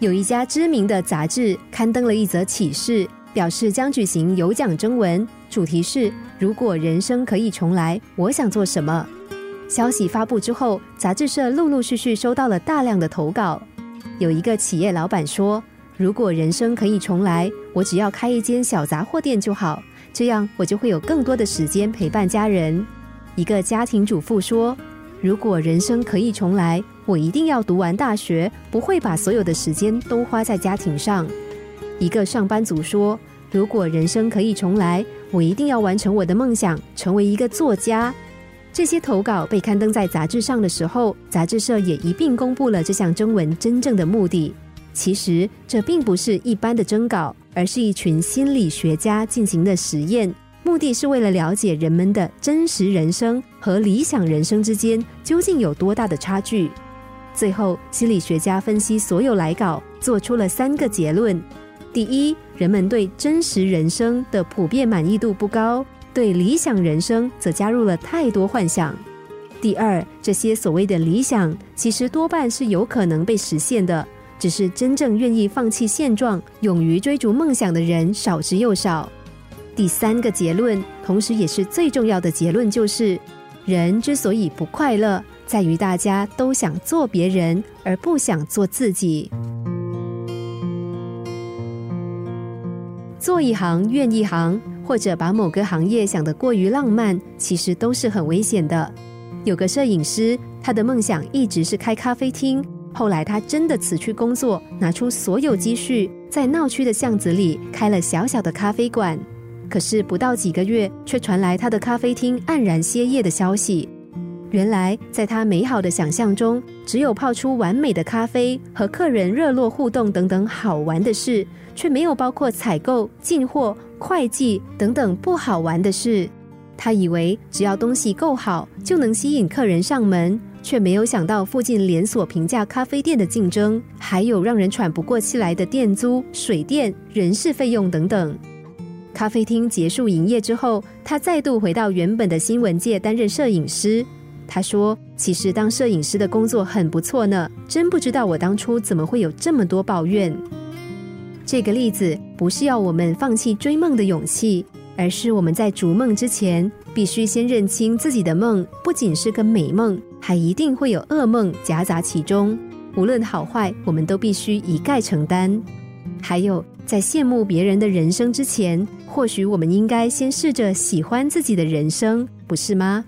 有一家知名的杂志刊登了一则启示，表示将举行有奖征文，主题是“如果人生可以重来，我想做什么”。消息发布之后，杂志社陆陆续续收到了大量的投稿。有一个企业老板说：“如果人生可以重来，我只要开一间小杂货店就好，这样我就会有更多的时间陪伴家人。”一个家庭主妇说：“如果人生可以重来。”我一定要读完大学，不会把所有的时间都花在家庭上。一个上班族说：“如果人生可以重来，我一定要完成我的梦想，成为一个作家。”这些投稿被刊登在杂志上的时候，杂志社也一并公布了这项征文真正的目的。其实这并不是一般的征稿，而是一群心理学家进行的实验，目的是为了了解人们的真实人生和理想人生之间究竟有多大的差距。最后，心理学家分析所有来稿，做出了三个结论：第一，人们对真实人生的普遍满意度不高，对理想人生则加入了太多幻想；第二，这些所谓的理想，其实多半是有可能被实现的，只是真正愿意放弃现状、勇于追逐梦想的人少之又少；第三个结论，同时也是最重要的结论，就是人之所以不快乐。在于大家都想做别人，而不想做自己。做一行怨一行，或者把某个行业想得过于浪漫，其实都是很危险的。有个摄影师，他的梦想一直是开咖啡厅。后来他真的辞去工作，拿出所有积蓄，在闹区的巷子里开了小小的咖啡馆。可是不到几个月，却传来他的咖啡厅黯然歇业的消息。原来，在他美好的想象中，只有泡出完美的咖啡和客人热络互动等等好玩的事，却没有包括采购、进货、会计等等不好玩的事。他以为只要东西够好，就能吸引客人上门，却没有想到附近连锁平价咖啡店的竞争，还有让人喘不过气来的店租、水电、人事费用等等。咖啡厅结束营业之后，他再度回到原本的新闻界担任摄影师。他说：“其实当摄影师的工作很不错呢，真不知道我当初怎么会有这么多抱怨。”这个例子不是要我们放弃追梦的勇气，而是我们在逐梦之前，必须先认清自己的梦不仅是个美梦，还一定会有噩梦夹杂其中。无论好坏，我们都必须一概承担。还有，在羡慕别人的人生之前，或许我们应该先试着喜欢自己的人生，不是吗？